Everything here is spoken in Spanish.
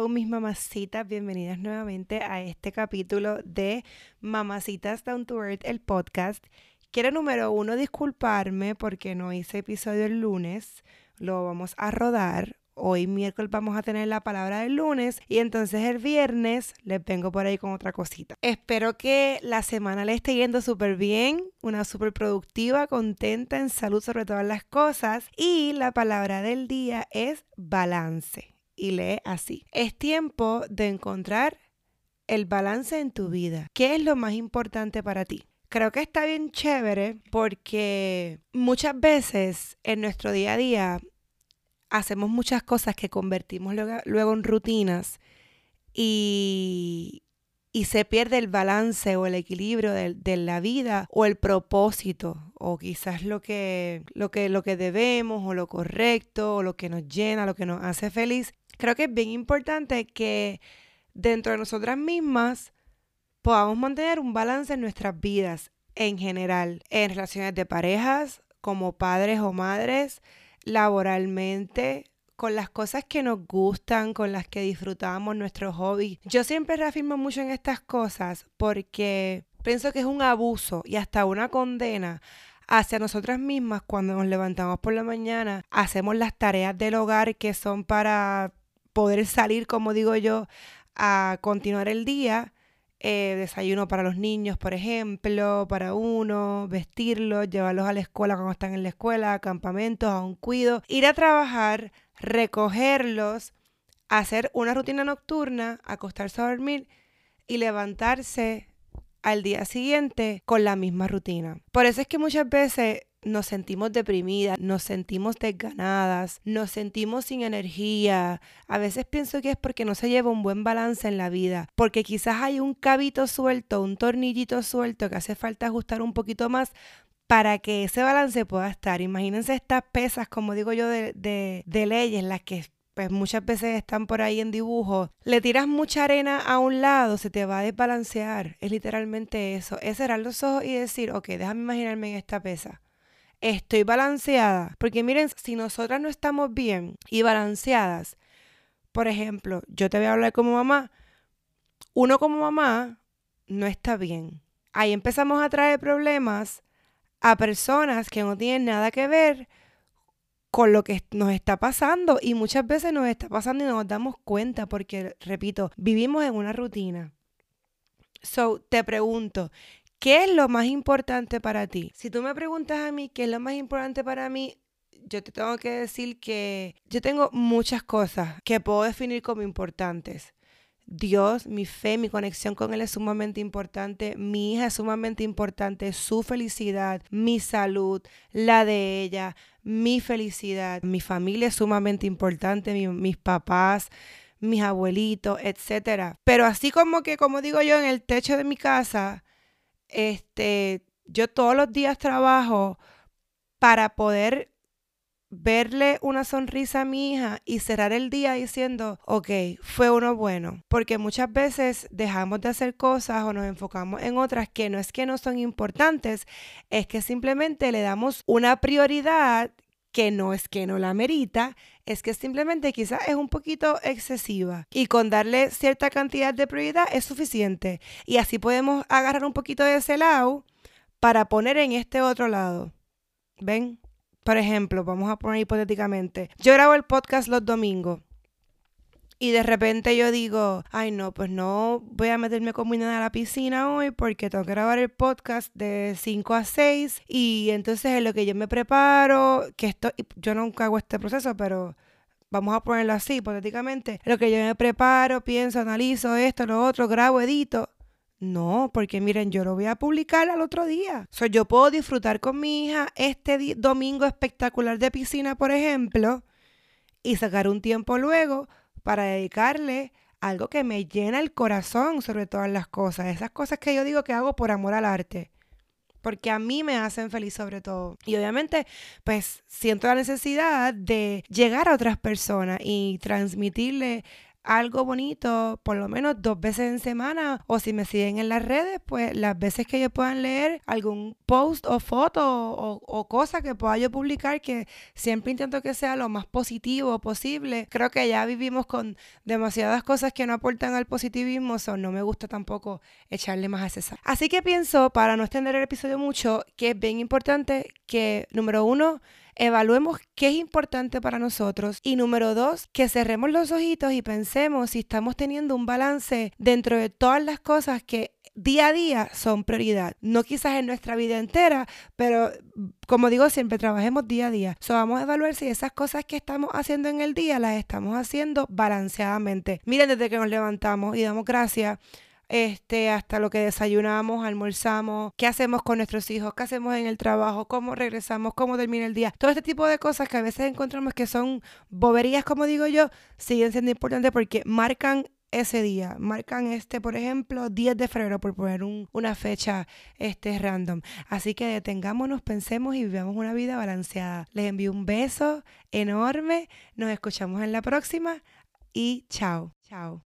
Mamacitas, bienvenidas nuevamente a este capítulo de Mamacitas Down to Earth, el podcast. Quiero número uno disculparme porque no hice episodio el lunes, lo vamos a rodar. Hoy miércoles vamos a tener la palabra del lunes y entonces el viernes les vengo por ahí con otra cosita. Espero que la semana le esté yendo súper bien, una súper productiva, contenta, en salud sobre todas las cosas y la palabra del día es balance y lee así. Es tiempo de encontrar el balance en tu vida. ¿Qué es lo más importante para ti? Creo que está bien chévere porque muchas veces en nuestro día a día hacemos muchas cosas que convertimos luego, en rutinas y, y, se pierde el balance o el equilibrio de, de, la vida o el propósito o quizás lo que, lo, que, lo que debemos o lo correcto o lo que nos llena, lo que nos hace feliz creo que es bien importante que dentro de nosotras mismas podamos mantener un balance en nuestras vidas en general, en relaciones de parejas, como padres o madres, laboralmente, con las cosas que nos gustan, con las que disfrutamos, nuestros hobbies. Yo siempre reafirmo mucho en estas cosas porque pienso que es un abuso y hasta una condena hacia nosotras mismas cuando nos levantamos por la mañana, hacemos las tareas del hogar que son para poder salir, como digo yo, a continuar el día. Eh, desayuno para los niños, por ejemplo, para uno, vestirlos, llevarlos a la escuela cuando están en la escuela, a campamentos, a un cuido, ir a trabajar, recogerlos, hacer una rutina nocturna, acostarse a dormir y levantarse al día siguiente con la misma rutina. Por eso es que muchas veces nos sentimos deprimidas, nos sentimos desganadas, nos sentimos sin energía. A veces pienso que es porque no se lleva un buen balance en la vida, porque quizás hay un cabito suelto, un tornillito suelto que hace falta ajustar un poquito más para que ese balance pueda estar. Imagínense estas pesas, como digo yo, de, de, leyes, las que pues muchas veces están por ahí en dibujo, le tiras mucha arena a un lado, se te va a desbalancear. Es literalmente eso. Es cerrar los ojos y decir, ok, déjame imaginarme en esta pesa estoy balanceada. Porque miren, si nosotras no estamos bien y balanceadas, por ejemplo, yo te voy a hablar como mamá, uno como mamá no está bien. Ahí empezamos a traer problemas a personas que no tienen nada que ver con lo que nos está pasando y muchas veces nos está pasando y no nos damos cuenta porque, repito, vivimos en una rutina. So, te pregunto, ¿qué es lo más importante para ti? Si tú me preguntas a mí qué es lo más importante para mí, yo te tengo que decir que yo tengo muchas cosas que puedo definir como importantes. Dios, mi fe, mi conexión con Él es sumamente importante, mi hija es sumamente importante, su felicidad, mi salud, la de ella, mi felicidad, mi familia es sumamente importante, mis papás, mis abuelitos, etcétera. Pero así como que, como digo yo, en el techo de mi casa, este, yo todos los días trabajo para poder verle una sonrisa a mi hija y cerrar el día diciendo, ok, fue uno bueno. Porque muchas veces dejamos de hacer cosas o nos enfocamos en otras que no es que no son importantes, es que simplemente le damos una prioridad que no es que no la merita, es que simplemente quizás es un poquito excesiva. Y con darle cierta cantidad de prioridad es suficiente. Y así podemos agarrar un poquito de ese lado para poner en este otro lado. ¿Ven? Por ejemplo, vamos a poner hipotéticamente, yo grabo el podcast los domingos. Y de repente yo digo, ay no, pues no voy a meterme con mi nena a la piscina hoy porque tengo que grabar el podcast de 5 a 6 y entonces en lo que yo me preparo, que esto, yo nunca hago este proceso, pero vamos a ponerlo así, hipotéticamente, lo que yo me preparo, pienso, analizo esto, lo otro, grabo, edito, no, porque miren, yo lo voy a publicar al otro día. So, yo puedo disfrutar con mi hija este domingo espectacular de piscina, por ejemplo, y sacar un tiempo luego para dedicarle algo que me llena el corazón sobre todas las cosas. Esas cosas que yo digo que hago por amor al arte. Porque a mí me hacen feliz sobre todo. Y obviamente, pues siento la necesidad de llegar a otras personas y transmitirle algo bonito por lo menos dos veces en semana o si me siguen en las redes, pues las veces que ellos puedan leer algún post o foto o, o cosa que pueda yo publicar que siempre intento que sea lo más positivo posible. Creo que ya vivimos con demasiadas cosas que no aportan al positivismo, so no me gusta tampoco echarle más a César. Así que pienso, para no extender el episodio mucho, que es bien importante que, número uno, evaluemos qué es importante para nosotros y número dos, que cerremos los ojitos y pensemos si estamos teniendo un balance dentro de todas las cosas que día a día son prioridad. No quizás en nuestra vida entera, pero como digo siempre, trabajemos día a día. So, vamos a evaluar si esas cosas que estamos haciendo en el día las estamos haciendo balanceadamente. Miren, desde que nos levantamos y damos gracias este, hasta lo que desayunamos, almorzamos, qué hacemos con nuestros hijos, qué hacemos en el trabajo, cómo regresamos, cómo termina el día. Todo este tipo de cosas que a veces encontramos que son boberías, como digo yo, siguen siendo importantes porque marcan ese día. Marcan este, por ejemplo, 10 de febrero, por poner una fecha este, random. Así que detengámonos, pensemos y vivamos una vida balanceada. Les envío un beso enorme. Nos escuchamos en la próxima y chao. Chao.